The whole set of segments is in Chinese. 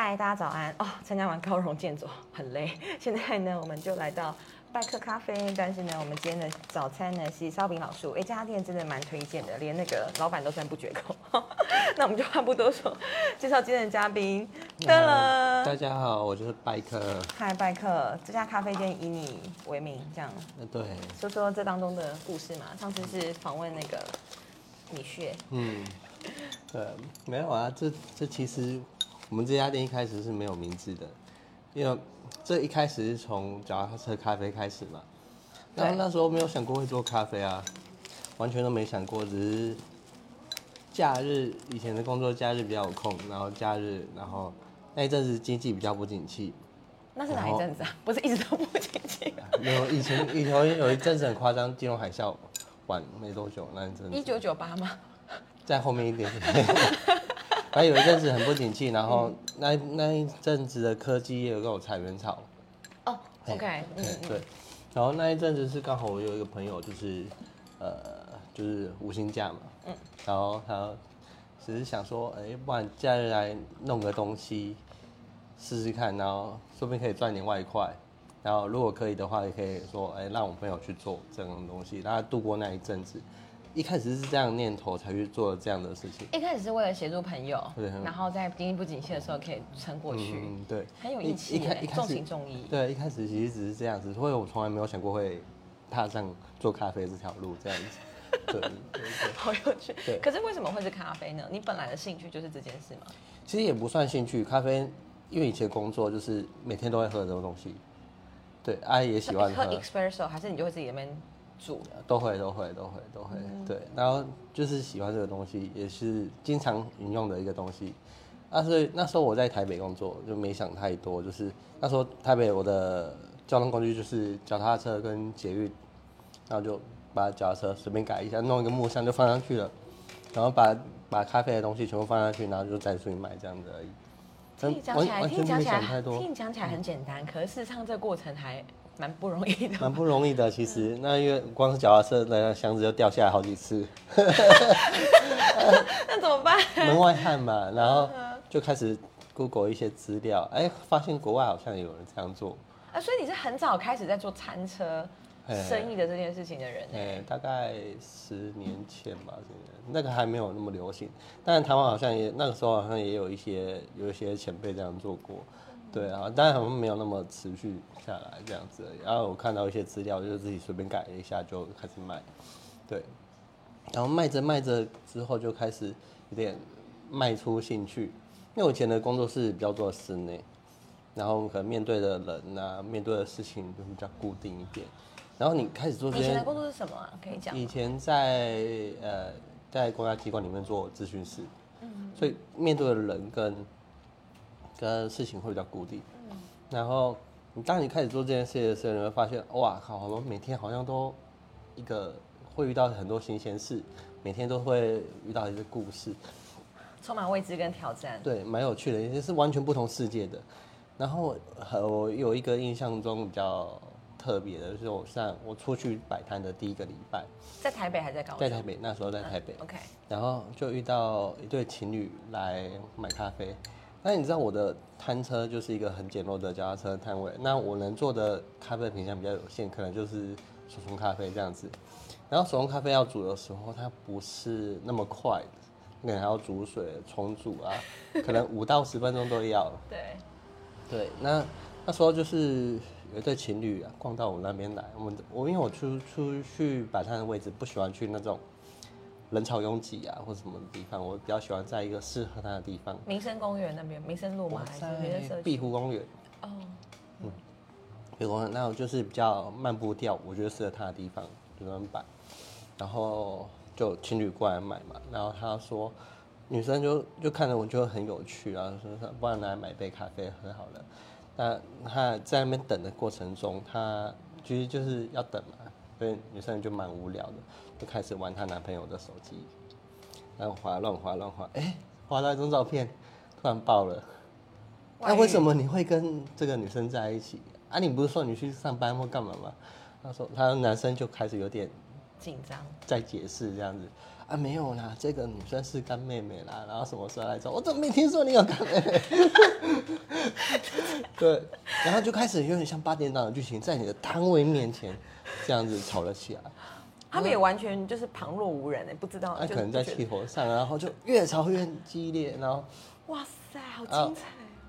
嗨，大家早安哦！参加完高荣健走很累，现在呢，我们就来到拜客咖啡。但是呢，我们今天的早餐呢是烧饼老树，哎，这家店真的蛮推荐的，连那个老板都赞不绝口。那我们就话不多说，介绍今天的嘉宾。噔了，大家好，我就是拜客。嗨，拜客，这家咖啡店以你为名，这样。对。说说这当中的故事嘛。上次是访问那个米雪。嗯。对，没有啊，这这其实。我们这家店一开始是没有名字的，因为这一开始是从脚踏车咖啡开始嘛。然后那时候没有想过会做咖啡啊，完全都没想过，只是假日以前的工作假日比较有空，然后假日然后那一阵子经济比较不景气。那是哪一阵子啊？不是一直都不景气？没有，以前以前有一阵子很夸张，金融海啸晚没多久那一阵。一九九八吗？在后面一点点。还有一阵子很不景气，然后那那一阵子的科技业有裁员潮。哦，OK，嗯，对。然后那一阵子是刚好我有一个朋友，就是呃，就是无薪假嘛，嗯。然后他只是想说，哎，不然假日来弄个东西试试看，然后说不定可以赚点外快。然后如果可以的话，也可以说，哎，让我朋友去做这种东西，让他度过那一阵子。一开始是这样念头才去做这样的事情。一开始是为了协助朋友，然后在经济不景气的时候可以撑过去。嗯，对，很有义气一开始，重情重义。对，一开始其实只是这样子，所以我从来没有想过会踏上做咖啡这条路这样子。对，好有趣。对，可是为什么会是咖啡呢？你本来的兴趣就是这件事吗？其实也不算兴趣，咖啡，因为以前工作就是每天都会喝这种东西。对，阿姨也喜欢喝。喝 espresso 还是你就会自己那边？煮都会都会都会都会对，然后就是喜欢这个东西，也是经常引用的一个东西。那所以那时候我在台北工作，就没想太多，就是那时候台北我的交通工具就是脚踏车跟捷运，然后就把脚踏车随便改一下，弄一个木箱就放上去了，然后把把咖啡的东西全部放上去，然后就再出去卖这样子而已。听你讲起来，听你讲起来，听你讲起来很简单，可是事实上这个过程还。蛮不容易的，蛮不容易的。其实，那因为光是脚踏车那箱子就掉下来好几次，那怎么办？门外汉嘛，然后就开始 Google 一些资料，哎，发现国外好像有人这样做。啊，所以你是很早开始在做餐车生意的这件事情的人？哎，大概十年前吧，那个还没有那么流行。但是台湾好像也那个时候好像也有一些有一些前辈这样做过。对啊，但好像没有那么持续下来这样子。然后我看到一些资料，就是自己随便改了一下就开始卖，对。然后卖着卖着之后就开始有点卖出兴趣，因为我以前的工作是比较做室内，然后可能面对的人啊，面对的事情就比较固定一点。然后你开始做这些。以前的工作是什么？可以讲。以前在呃在公家机关里面做咨询师，嗯，所以面对的人跟。跟事情会比较固定，然后你当你开始做这件事的时候，你会发现，哇靠，我们每天好像都一个会遇到很多新鲜事，每天都会遇到一些故事，充满未知跟挑战。对，蛮有趣的，也是完全不同世界的。然后我有一个印象中比较特别的，就是我上我出去摆摊的第一个礼拜，在台北还在高在台北，那时候在台北。OK。然后就遇到一对情侣来买咖啡。那你知道我的摊车就是一个很简陋的脚踏车摊位，那我能做的咖啡品相比较有限，可能就是手冲咖啡这样子。然后手冲咖啡要煮的时候，它不是那么快的，你可能还要煮水重煮啊，可能五到十分钟都要。对，对，那那时候就是有一对情侣啊，逛到我那边来，我们我因为我出出去摆摊的位置，不喜欢去那种。人潮拥挤啊，或者什么地方，我比较喜欢在一个适合他的地方。民生公园那边，民生路吗？还是碧湖公园？哦，嗯，碧湖公园，那我就是比较漫步调，我觉得适合他的地方，就那么摆。然后就情侣过来买嘛，然后他说，女生就就看着我就很有趣啊，说说不然来买杯咖啡喝好了。那他在那边等的过程中，他其实就是要等嘛。所以女生就蛮无聊的，就开始玩她男朋友的手机，然后滑乱滑乱滑，哎，滑到一张照片，突然爆了。那为什么你会跟这个女生在一起？啊，你不是说你去上班或干嘛吗？他说，他男生就开始有点紧张，在解释这样子。啊没有啦，这个女生是干妹妹啦，然后什么时候来找？我怎么没听说你有干妹妹？对，然后就开始有点像八点档的剧情，在你的摊位面前这样子吵了起来。他们也完全就是旁若无人哎，不知道。那可能在气气头上，然后就越吵越激烈，然后哇塞，好精彩！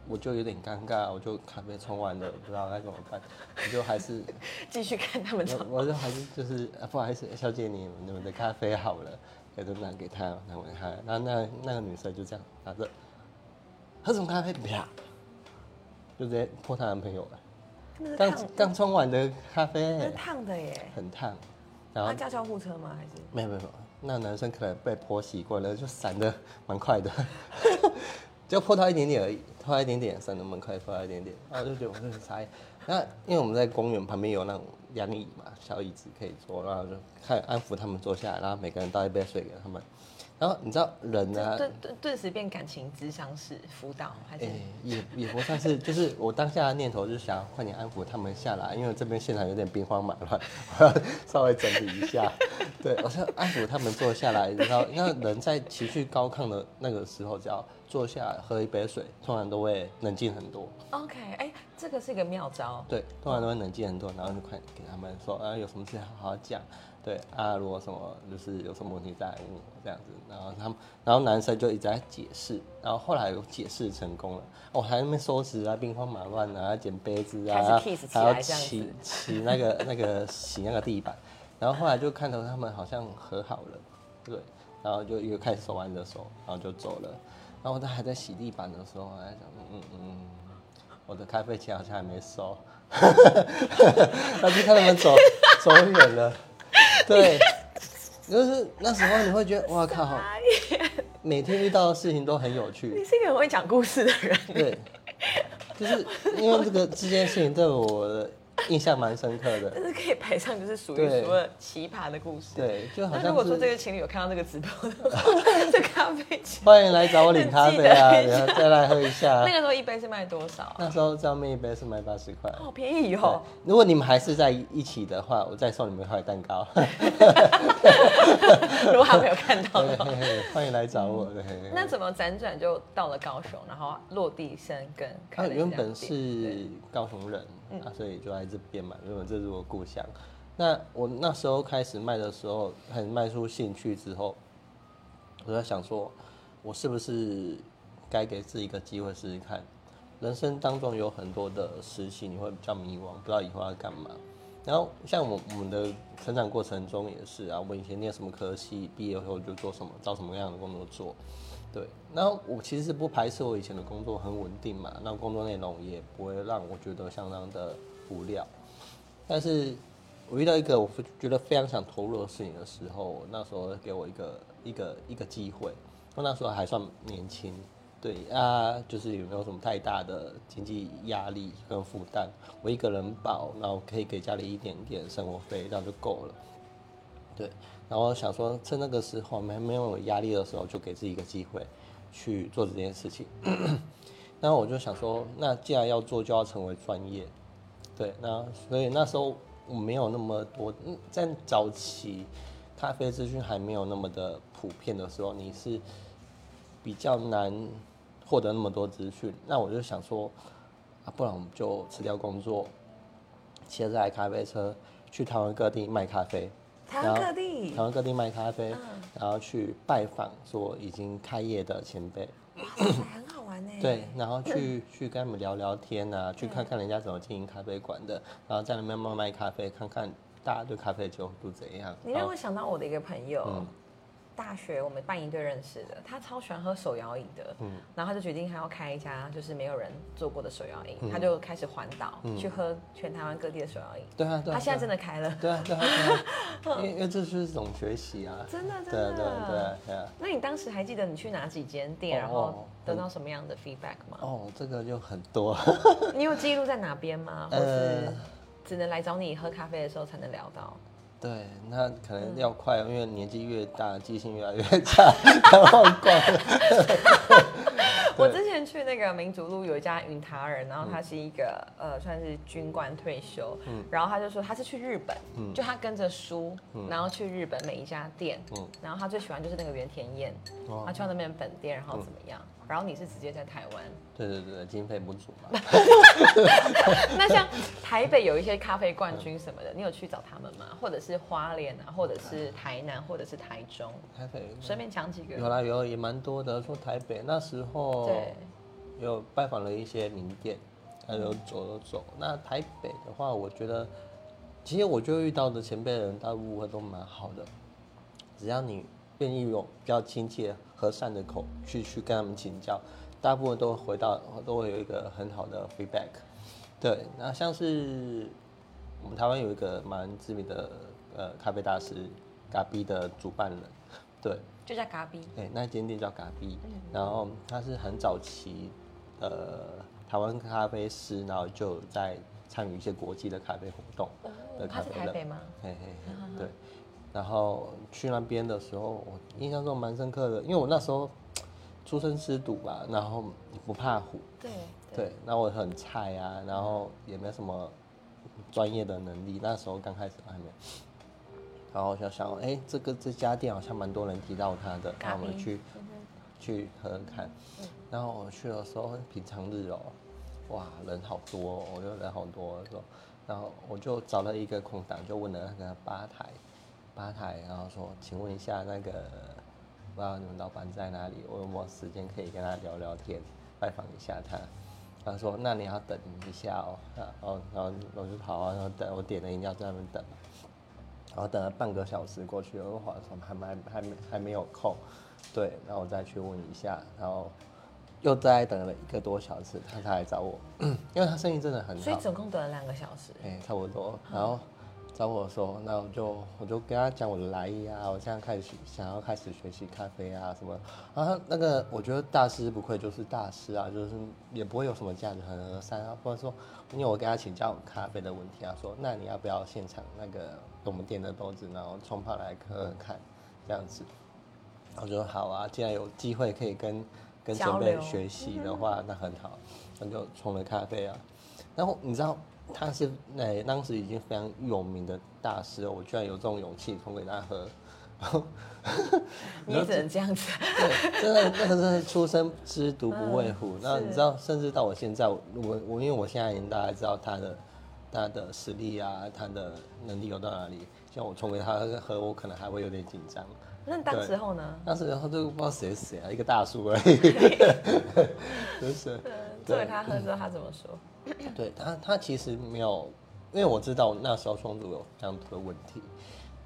我就有点尴尬，我就咖啡冲完了，不知道该怎么办，我就还是 继续看他们吵。我就还是就是不好意思，小姐你你们的咖啡好了，给都拿给他，拿给他。然后那那个女生就这样拿着，喝什么咖啡？啪，就直接泼她男朋友了。刚刚冲完的咖啡，烫的耶，很烫。然后叫救护车吗？还是没有没有，那男生可能被泼习惯了，就闪的蛮快的，就泼他一点点而已，泼他一点点，闪的蛮快，泼他一点点，然后就觉得我很傻。那因为我们在公园旁边有那种凉椅嘛，小椅子可以坐，然后就看安抚他们坐下来，然后每个人倒一杯水给他们。然后你知道人呢？顿顿顿时变感情智商是辅导还是？也也不算是，就是我当下的念头就是想快点安抚他们下来，因为这边现场有点兵荒马乱，我要稍微整理一下。对，我想安抚他们坐下来，然后因为人在情绪高亢的那个时候，只要坐下喝一杯水，通常都会冷静很多。OK，哎，这个是一个妙招。对，突然都会冷静很多，然后就快给他们说啊，有什么事好好讲。对啊，如果什么就是有什么问题再来问我这样子，然后他们，然后男生就一直在解释，然后后来有解释成功了，我还在那边收拾啊，兵荒马乱啊，捡杯子啊，还要骑骑那个那个洗那个地板，然后后来就看到他们好像和好了，对，然后就又开始手挽着手，然后就走了，然后他还在洗地板的时候，还在想，嗯嗯嗯，我的咖啡钱好像还没收，那就看他们走 走远了。对，就是那时候你会觉得哇靠，每天遇到的事情都很有趣。你是一个很会讲故事的人。对，就是因为这个这件事情对我。印象蛮深刻的，但是可以排上就是属于什么奇葩的故事。对，就好像如果说这个情侣有看到这个直播的话，这咖啡欢迎来找我领咖啡啊，然后再来喝一下。那个时候一杯是卖多少？那时候上面一杯是卖八十块，好便宜哦。如果你们还是在一起的话，我再送你们一块蛋糕。如果还没有看到的话，欢迎来找我。对那怎么辗转就到了高雄，然后落地生根？他原本是高雄人。啊，所以就在这边嘛，因为这是我故乡。那我那时候开始卖的时候，很卖出兴趣之后，我在想说，我是不是该给自己一个机会试试看？人生当中有很多的时期，你会比较迷惘，不知道以后要干嘛。然后像我我们的成长过程中也是啊，我以前念什么科系，毕业后就做什么，找什么样的工作做。对，那我其实不排斥我以前的工作很稳定嘛，那工作内容也不会让我觉得相当的无聊。但是我遇到一个我觉得非常想投入的事情的时候，那时候给我一个一个一个机会，我那时候还算年轻，对啊，就是有没有什么太大的经济压力跟负担，我一个人保，然后可以给家里一点点生活费，这样就够了。对。然后想说，趁那个时候没没有压力的时候，就给自己一个机会去做这件事情。那我就想说，那既然要做，就要成为专业。对，那所以那时候我没有那么多，在早期咖啡资讯还没有那么的普遍的时候，你是比较难获得那么多资讯。那我就想说，啊，不然我们就辞掉工作，骑着台咖啡车去台湾各地卖咖啡。台湾各地，台湾各地卖咖啡，然后去拜访说已经开业的前辈，哇很好玩呢。对，然后去 去跟他们聊聊天啊，去看看人家怎么经营咖啡馆的，然后在那边卖卖咖啡，看看大家对咖啡的接受度怎样。你让我想到我的一个朋友。大学我们办一队认识的，他超喜欢喝手摇饮的，嗯，然后他就决定他要开一家就是没有人做过的手摇饮，他就开始环岛去喝全台湾各地的手摇饮。对啊，对他现在真的开了。对啊，对啊，因为因为这是一种学习啊。真的，真的，对啊，对啊，对啊。那你当时还记得你去哪几间店，然后得到什么样的 feedback 吗？哦，这个就很多。你有记录在哪边吗？或是只能来找你喝咖啡的时候才能聊到？对，那可能要快，因为年纪越大，记性越来越差，忘光了。我之前去那个民族路有一家云塔尔，然后他是一个、呃算是军官退休，嗯。然后他就说他是去日本，嗯。就他跟着书，嗯。然后去日本每一家店，嗯。然后他最喜欢就是那个原田彦，哦。他去到那边本店，然后怎么样？然后你是直接在台湾，对对对，经费不足嘛。那像台北有一些咖啡冠军什么的，你有去找他们吗？或者是花莲啊，或者是台南，或者是台中，台北随便讲几个。有啦有也蛮多的，说台北那时候对，有拜访了一些名店，还有走走走。那台北的话，我觉得其实我就遇到的前辈人大部分都蛮好的，只要你愿意用比较亲切和善的口去去跟他们请教，大部分都会回到都会有一个很好的 feedback。对，那像是我们台湾有一个蛮知名的呃咖啡大师嘎比的主办人，对，就叫咖啡。对，那间店叫嘎比，然后他是很早期，呃，台湾咖啡师，然后就在参与一些国际的咖啡活动的他是咖啡人，台北吗？嘿嘿嘿，对。然后去那边的时候，我印象中蛮深刻的，因为我那时候出生吃赌吧，然后不怕虎，对对，那我很菜啊，然后也没什么专业的能力，那时候刚开始还没有。然后我就想，哎、这个这家店好像蛮多人提到它的，那我们去去喝喝看。然后我去的时候平常日哦，哇，人好多、哦，我就人好多的时候，然后我就找了一个空档，就问了那个吧台，吧台，然后说，请问一下那个，不知道你们老板在哪里？我有没有时间可以跟他聊聊天，拜访一下他？他说，那你要等一下哦，然后然后我就好啊，然后等我点了饮料在那边等。然后等了半个小时过去了，我话说还没还没还没有空，对，然后我再去问一下，然后又再等了一个多小时，他才来找我，因为他生意真的很所以，总共等了两个小时。哎、差不多，然后找我说，那我就我就跟他讲我的来意啊，我现在开始想要开始学习咖啡啊什么，然后那个我觉得大师不愧就是大师啊，就是也不会有什么价值很和善啊，或者说因为我跟他请教咖啡的问题啊，说那你要不要现场那个我们店的豆子，然后冲泡来喝喝看，这样子，我说好啊，既然有机会可以跟跟前辈学习的话，那很好，那就冲了咖啡啊。然后你知道他是那当时已经非常有名的大师了，我居然有这种勇气冲给他喝，你也只能这样子。对，真的那个真的出生之犊不畏虎。那是你知道，甚至到我现在，我我我因为我现在已经大概知道他的他的实力啊，他的能力有到哪里。像我冲给他喝，我可能还会有点紧张。那当时候呢？当时然后就不知道谁是谁啊，一个大叔而已，就是。做给他喝之后，他怎么说？对他，他其实没有，因为我知道那时候双主有这样的问题，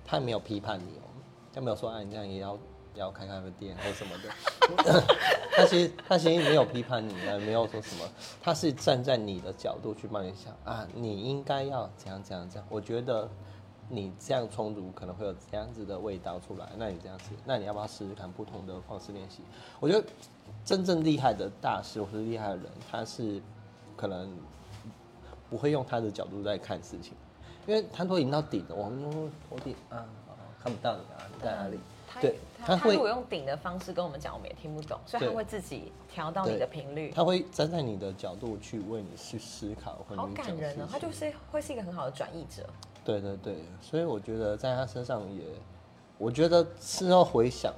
他没有批判你哦，他没有说啊你这样也要也要开咖啡店或什么的，他其实他其实没有批判你啊，没有说什么，他是站在你的角度去帮你想啊，你应该要怎样怎样怎样，我觉得你这样充足可能会有这样子的味道出来，那你这样子，那你要不要试试看不同的方式练习？我觉得真正厉害的大师或是厉害的人，他是可能不会用他的角度在看事情，因为他都已经到顶了，我们说头顶啊，哦看不到你啊，你在哪里？他对他如果用顶的方式跟我们讲，我们也听不懂，所以他对会自己调到你的频率。他会站在你的角度去为你去思考，或好感人哦，他就是会是一个很好的转译者。对对对，所以我觉得在他身上也，我觉得事后回想，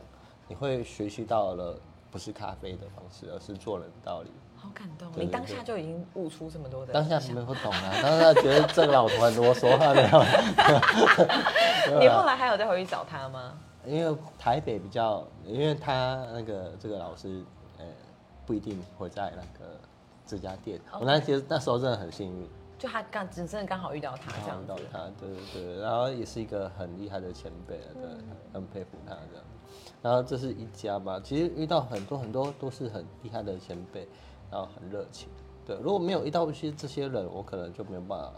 你会学习到了不是咖啡的方式，而是做人的道理。好感动，你当下就已经悟出这么多的当下想没有懂啊，当下觉得这个老头很啰嗦，他没有。你后来还有再回去找他吗？因为台北比较，因为他那个这个老师，呃，不一定会在那个这家店。我那其实那时候真的很幸运，就他刚只真的刚好遇到他这样子。到他，对对对，然后也是一个很厉害的前辈，对，很佩服他这样。然后这是一家嘛，其实遇到很多很多都是很厉害的前辈，然后很热情。对，如果没有遇到一些这些人，我可能就没有办法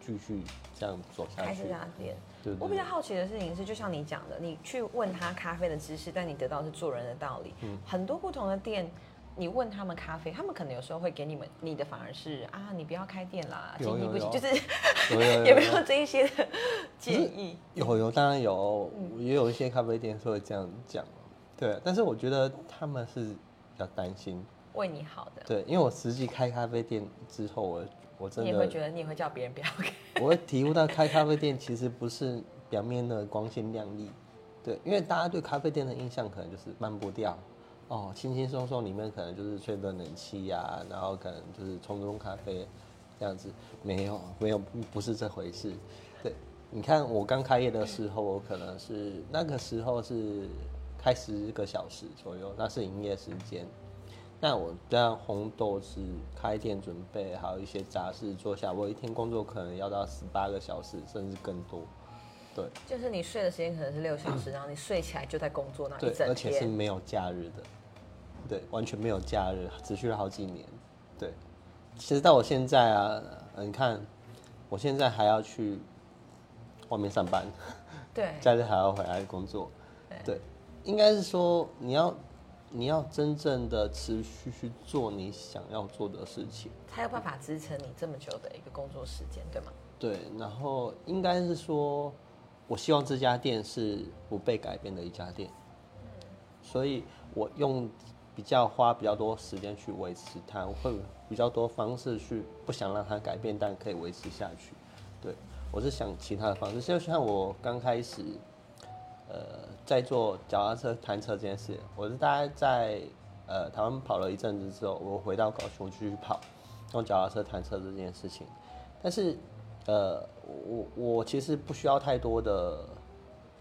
继续这样走下去开这。家店，对对我比较好奇的事情是，就像你讲的，你去问他咖啡的知识，但你得到的是做人的道理。嗯很多不同的店，你问他们咖啡，他们可能有时候会给你们你的反而是啊，你不要开店啦，有经济不行，就是有 没有这一些的建议。有有，当然有，也有一些咖啡店是会这样讲，对。但是我觉得他们是比较担心，为你好的，对，因为我实际开咖啡店之后，我我真你也会觉得你也会叫别人不要开。我会体悟到开咖啡店其实不是表面的光鲜亮丽，对，因为大家对咖啡店的印象可能就是慢步调，哦，轻轻松松，里面可能就是吹着冷气呀、然后可能就是冲冲咖啡这样子，没有没有不是这回事，对，你看我刚开业的时候，我可能是那个时候是开十个小时左右，那是营业时间。那我这样红豆是开店准备，还有一些杂事做下，我一天工作可能要到十八个小时，甚至更多。对就是你睡的时间可能是六小时，然后你睡起来就在工作那一，整对而且是。没有假日的，对，完全没有假日，持续了好几年。对，其实到我现在啊，呃你看，我现在还要去外面上班，对，假日还要回来工作。对，应该是说你要你要真正的持续去做你想要做的事情。才有办法支撑你这么久的一个工作时间，对吗？对，然后应该是说，我希望这家店是不被改变的一家店，所以我用比较花比较多时间去维持它，我会比较多方式去不想让它改变，但可以维持下去。对我是想其他的方式，就像我刚开始，呃，在做脚踏车、弹车这件事，我是大概在呃台湾跑了一阵子之后，我回到高雄继续跑，用脚踏车、弹车这件事情。但是，呃，我我其实不需要太多的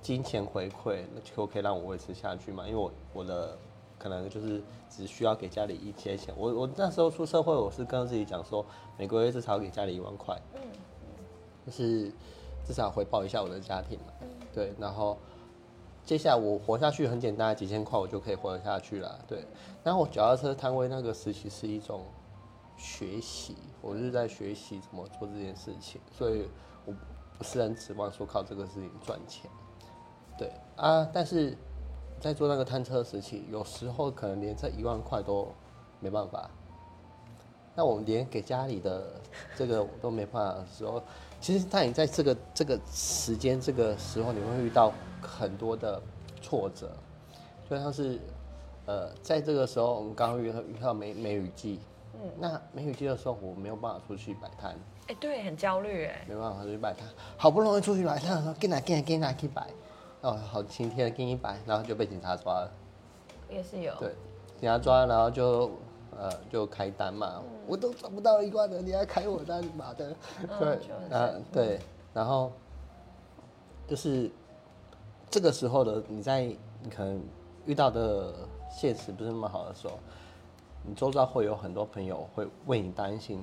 金钱回馈，那就可以让我维持下去嘛。因为我我的可能就是只需要给家里一些钱。我我那时候出社会，我是跟自己讲说，每个月至少给家里一万块，嗯就是至少回报一下我的家庭嘛。对，然后接下来我活下去很简单，几千块我就可以活得下去了。对，然后我脚踏车摊位那个时期是一种学习，我是在学习怎么做这件事情，所以我不是很指望说靠这个事情赚钱。对啊，但是在做那个摊车时期，有时候可能连这一万块都没办法。那我们连给家里的这个都没办法的时候，其实当你在这个这个时间这个时候，你会遇到很多的挫折，就像是呃，在这个时候我们刚刚遇到遇到梅梅雨季，嗯，那梅雨季的时候我没有办法出去摆摊，哎、对，很焦虑哎。没办法出去摆摊，好不容易出去摆摊的时候，给哪给哪给哪去摆，哦，好晴天给你摆，然后就被警察抓了。也是有，对，警察抓，然后就呃就开单嘛，我都找不到一万的，你还开我单妈的？对啊对，然后就是这个时候的你在你可能遇到的现实不是那么好的时候，你周遭会有很多朋友会为你担心。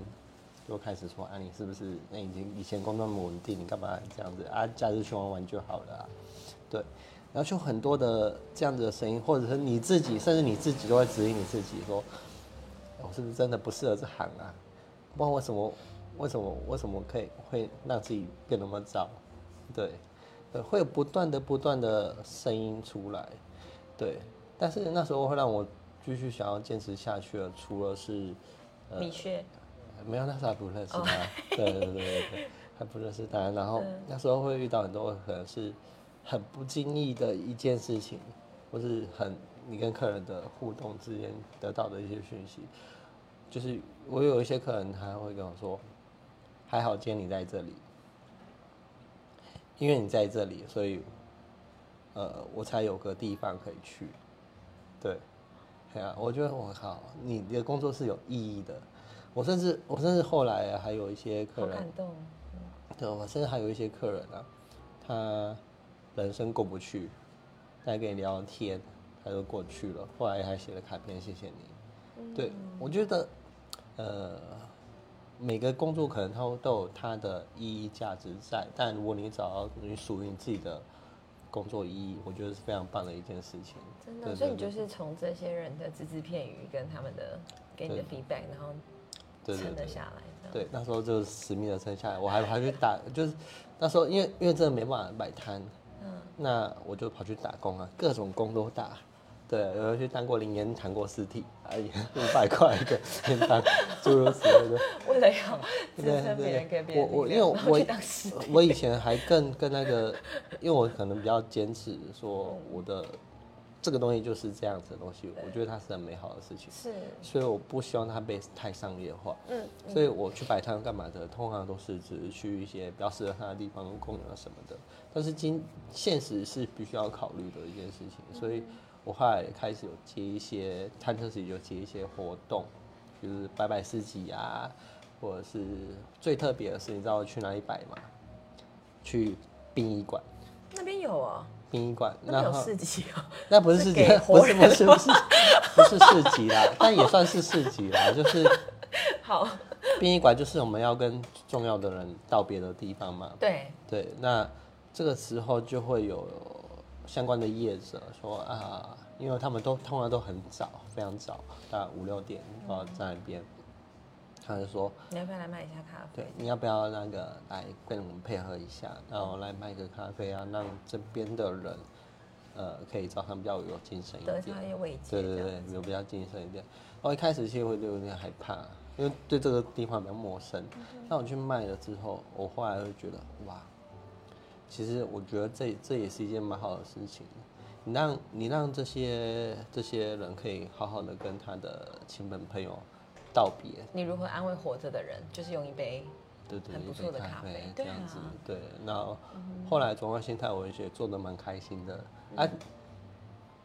就开始说啊，你是不是那已经以前工作那么稳定，你干嘛这样子啊？假日去玩玩就好了、啊，对，然后就很多的这样子的声音，或者是你自己，甚至你自己都会质疑你自己，说，我是不是真的不适合这行啊？不然为什么，为什么，为什么可以会让自己变那么糟？对，呃，会有不断的、不断的声音出来，对。但是那时候会让我继续想要坚持下去的，除了是米雪，没有，那时候还不认识他。对对对对对，还不认识他。然后 那时候会遇到很多可能是很不经意的一件事情，或是很你跟客人的互动之间得到的一些讯息。就是我有一些客人他会跟我说，还好今天你在这里，因为你在这里，所以呃我才有个地方可以去。对，对啊，我觉得我靠，你的工作是有意义的。我甚至我甚至后来还有一些客人好感，动。对，我甚至还有一些客人啊，他人生过不去，再跟你聊聊天，他就过去了，后来还写了卡片谢谢你。对，我觉得，呃，每个工作可能它都有它的意义价值在，但如果你找到你属于你自己的工作意义，我觉得是非常棒的一件事情。真的，对所以你就是从这些人的只字片语跟他们的给你的 feedback，然后。撑得下来。对，那时候就死命的撑下来，我还还去打，就是那时候因为因为真的没办法摆摊，嗯，那我就跑去打工啊，各种工都打。对，有去当过零烟，谈过尸体，哎呀，五百块一个便当，诸如此类的。为了要支对撑别人给别人我我因为我我以前还更更那个，因为我可能比较坚持说我的这个东西就是这样子的东西，我觉得它是很美好的事情。是，所以我不希望它被太商业化。嗯，所以我去摆摊干嘛的，通常都是只是去一些比较适合它的地方公园啊什么的。但是今现实是必须要考虑的一件事情，所以我后来开始有接一些摊车时就接一些活动，就是摆摆市集啊，或者是最特别的是，你知道我去哪里摆吗？去殡仪馆。那边有哦，殡仪馆，那边有然后市集哦。那不是四级，不是不是不是不是四级啦，但也算是四级啦，就是 好，殡仪馆就是我们要跟重要的人道别的地方嘛。对，对，那这个时候就会有相关的业者说啊，因为他们都通常都很早，非常早，大概五六点都要在那边，他就说，你要不要来买一下咖啡对？，你要不要那个来跟我们配合一下，然后来卖个咖啡啊，让这边的人，呃，可以早上比较有精神一点得到。一些对对对，有比较精神一点。我一开始其实会有点害怕，因为对这个地方比较陌生。那我去卖了之后，我后来会觉得，哇，其实我觉得这这也是一件蛮好的事情。你让你让这些这些人可以好好的跟他的亲朋朋友道别，你如何安慰活着的人？就是用一杯，对对，很不错的咖咖啡对这样子啊，对。然后后来转换心态，我也觉得做的蛮开心的。啊，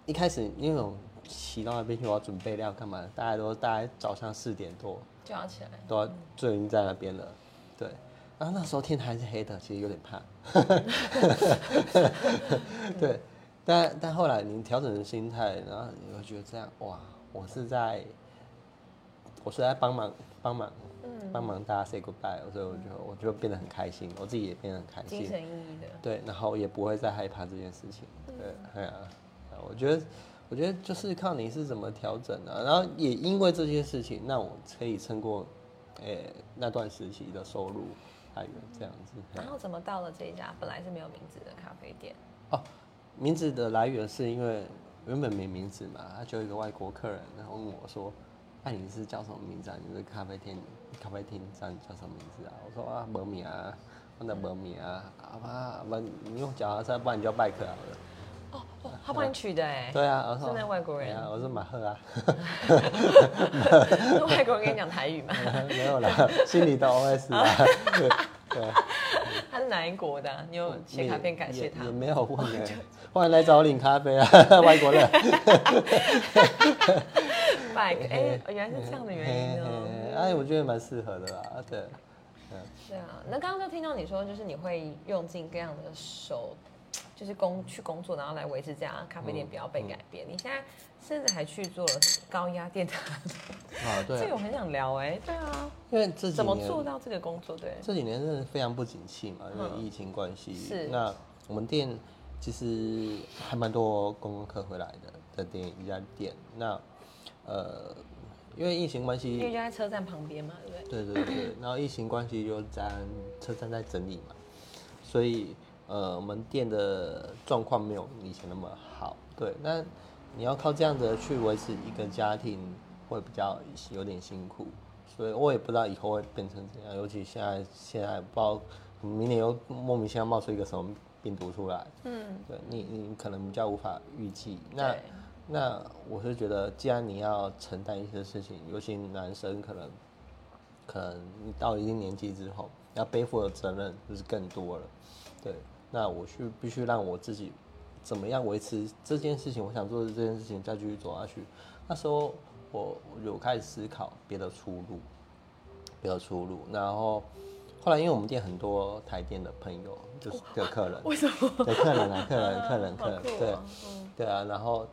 一开始因为我骑到那边去，我要准备料干嘛？大家都大概早上四点多就要起来。都要就已经在那边了，对。然后那时候天还是黑的，其实有点怕。对，但但后来你调整心态，然后你会觉得这样哇，我是在，我是在帮忙帮忙，帮忙大家 say goodbye，所以我就我就变得很开心，我自己也变得很开心。精神意义的，对，然后也不会再害怕这件事情。对，哎呀、啊我觉得，我觉得就是靠你是怎么调整啊，然后也因为这些事情，那我可以撑过，诶、那段时期的收入来源这样子。然后怎么到了这一家本来是没有名字的咖啡店？哦，名字的来源是因为原本没名字嘛，他就有一个外国客人，然后问我说：“哎、你是叫什么名字啊？你的咖啡厅咖啡厅站叫什么名字啊？”我说：“啊，没名啊，我的没名啊，好吧，不，你用脚踏车，不然你叫拜克好了。”哦，哦他帮你取的哎，对啊，我说是那外国人啊，我是马赫啊，那外国人跟你讲台语吗？没有啦，心里的 OS 啊，对 对，他是哪一国的啊？你有写卡片感谢他也也？没有问呢，欢迎来找我领咖啡啊，外国人。拜哎，原来是这样的原因哦。哎，我觉得蛮适合的啦，对，是啊，那刚刚就听到你说，就是你会用尽各样的手，就是工去工作，然后来维持这家咖啡店不要被改变。你现在甚至还去做了高压电塔，啊对啊，这个我很想聊哎。对啊，因为这几怎么做到这个工作？对，这几年真的非常不景气嘛，因为嗯疫情关系。是那我们店其实还蛮多观光客回来的的店一家店。那呃，因为疫情关系，因为就在车站旁边嘛，对不对？对对对，然后疫情关系就在车站在整理嘛，所以呃，我们店的状况没有以前那么好。对，那你要靠这样子去维持一个家庭，会比较有点辛苦。所以我也不知道以后会变成怎样，尤其现在现在不知道明年又莫名其妙冒出一个什么病毒出来，嗯，对你你可能比较无法预计。那对那我是觉得，既然你要承担一些事情，尤其男生可能可能你到一定年纪之后，要背负的责任就是更多了。对，那我去必须让我自己怎么样维持这件事情，我想做的这件事情再继续走下去。那时候我我就开始思考别的出路，别的出路。然后后来因为我们店很多台店的朋友，就是的客人，为什么？对客人啊，客人，客人，好客人，酷对对啊，然后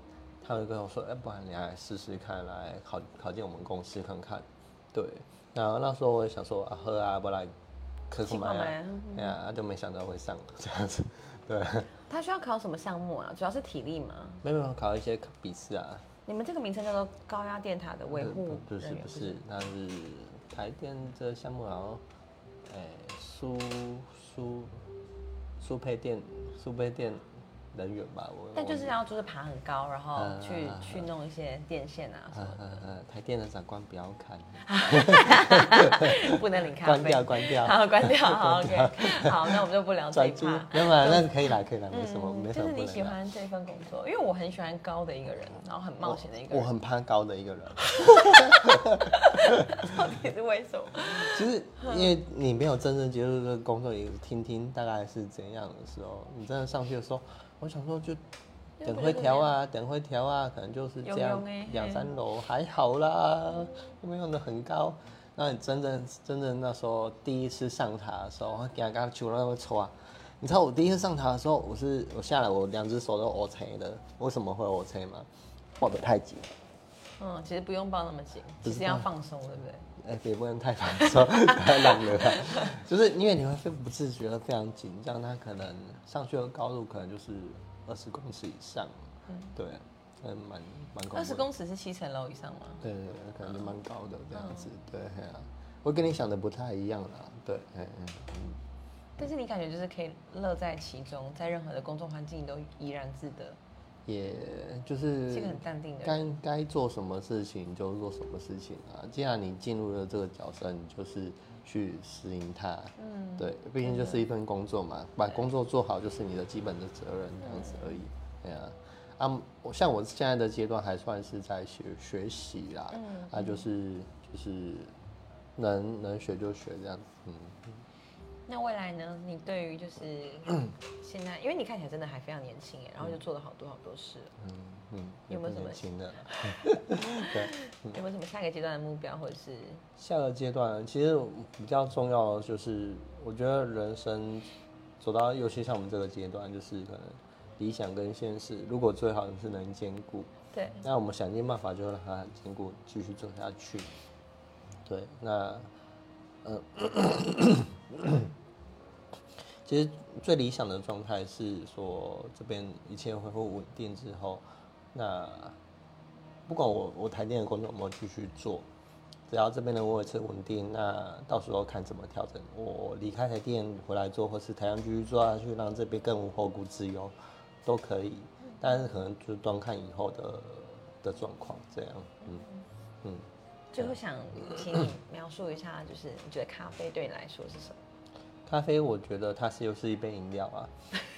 他就跟我说，哎、不然你来试试看，来考考进我们公司看看。对，然后那时候我也想说，啊喝啊，不来科库麦去考麦啊嗯，对啊，啊就没想到会上 这样子。对，他需要考什么项目啊？主要是体力吗？没有考一些笔试啊，你们这个名称叫做高压电塔的维护不是不是，那是台电这项目然后，哎、输输输配电输配电人员吧，我但就是要就是爬很高，然后嗯去嗯去弄一些电线啊什呃么呃呃，台电的长官不要看，的，不能领咖啡。关掉关掉，好，关掉。好，OK。好，那我们就不聊这一趴。，没有嘛，那可以啦，可以啦，没什么，没什么就是你。喜欢这份工作，因为我很喜欢高的一个人，然后很冒险的一个人。我很怕高的一个人，到底是为什么？就是因为你没有真正接触这个工作，也听听大概是怎样的时候，你真的上去的时候，我想说就等会调啊，等会调啊，可能就是这样两三楼还好啦，又没有的很高。那你真正真正那时候第一次上塔的时候，我刚刚球那么抽啊，你知道我第一次上塔的时候，我是我下来我两只手都 O C 的，为什么会 O C 吗？抱得太紧。嗯，其实不用抱那么紧，其实要放松，对不对？哎，也不能太放松，太懒 了。就是因为你会非不自觉的非常紧张，它可能上去的高度可能就是二十公尺以上，对，还蛮蛮恐怖的。嗯二十公尺是七层楼以上吗？对对对，可能就蛮高的这样子，对，嘿啊，我跟你想的不太一样啦，对，哎哎，但是你感觉就是可以乐在其中，在任何的工作环境你都怡然自得，也就是是个很淡定的人。该该做什么事情就做什么事情啊。既然你进入了这个角色，你就是去适应它。嗯，对，毕竟就是一份工作嘛，把工作做好就是你的基本的责任，这样子而已。对啊，啊，我像我现在的阶段还算是在学学习啦，嗯啊，就是就是能能学就学这样子，嗯。那未来呢？你对于就是 现在，因为你看起来真的还非常年轻耶，然后就做了好多好多事，嗯嗯，有没有什么新的啦？对，有没有什么下个阶段的目标，或者是下个阶段其实比较重要的就是，我觉得人生走到，尤其像我们这个阶段，就是可能理想跟现实，如果最好是能兼顾，对？那我们想尽办法就让它兼顾，继续走下去。对，那呃，其实最理想的状态是说，这边一切恢复稳定之后，那不管我我台电的工作有没有继续做，只要这边能维持稳定，那到时候看怎么调整。我离开台电回来做，或是台湾继续做下去，让这边更无后顾之忧，都可以。但是可能就端看以后的的状况这样，嗯嗯。最后想请你描述一下，就是你觉得咖啡对你来说是什么？咖啡，我觉得它是又是一杯饮料啊，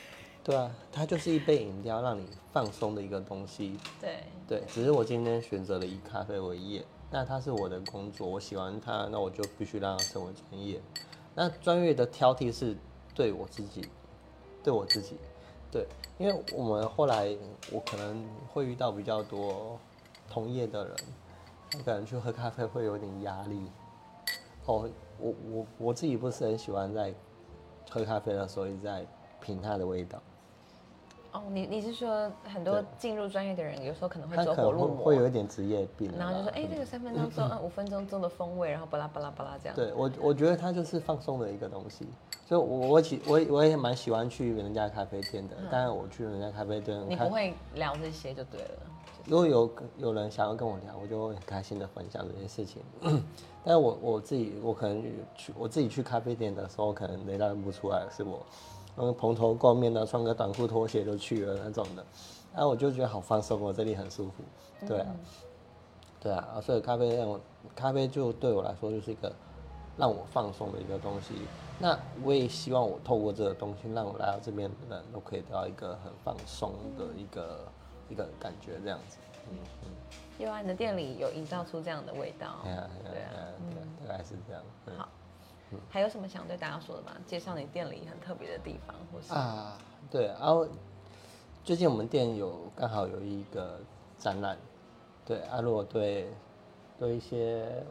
对啊，它就是一杯饮料，让你放松的一个东西。对，对，只是我今天选择了以咖啡为业，那它是我的工作，我喜欢它，那我就必须让它成为专业。那专业的挑剔是对我自己，对我自己，对，因为我们后来我可能会遇到比较多同业的人，他可能去喝咖啡会有点压力。哦，我我我自己不是很喜欢在喝咖啡的时候一直在品它的味道。哦，你你是说很多进入专业的人，有时候可能会他走火入魔，会有一点职业病啊，然后就说，哎、这个三分钟钟，嗯，五分钟钟的风味，然后巴拉巴拉巴拉这样。对我，我觉得它就是放松的一个东西，所以我我喜我我也蛮喜欢去人家咖啡店的。当然，我去人家咖啡店，你不会聊这些就对了。如果有有人想要跟我聊，我就会很开心的分享这些事情。但是我我自己，我可能去我自己去咖啡店的时候，可能雷达认不出来是我，嗯，蓬头垢面的，穿个短裤拖鞋就去了那种的，然后我就觉得好放松我，这里很舒服，对啊，对啊，所以咖啡让我咖啡就对我来说就是一个让我放松的一个东西。那我也希望我透过这个东西，让我来到这边的人都可以得到一个很放松的一个一个感觉，这样子。嗯嗯，有啊，你的店里有营造出这样的味道。对啊，对对啊，大概是这样。嗯好，还有什么想对大家说的吗？介绍你店里很特别的地方，或是啊，对，然后最近我们店有刚好有一个展览，对啊，如果对对一些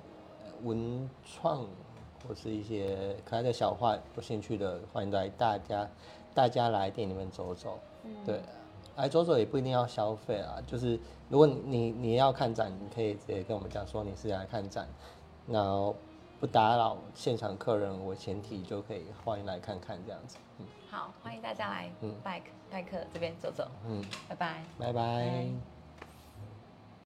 文创或是一些可爱的小画有兴趣的，欢迎来大家大家来店里面走走，对，来走走也不一定要消费啊，就是如果你你要看展，你可以直接跟我们讲说你是来看展，然后不打扰现场客人我前提，就可以欢迎来看看这样子，嗯。好，欢迎大家来嗯。Bike 拜客这边走走，嗯，拜。拜。拜。拜。拜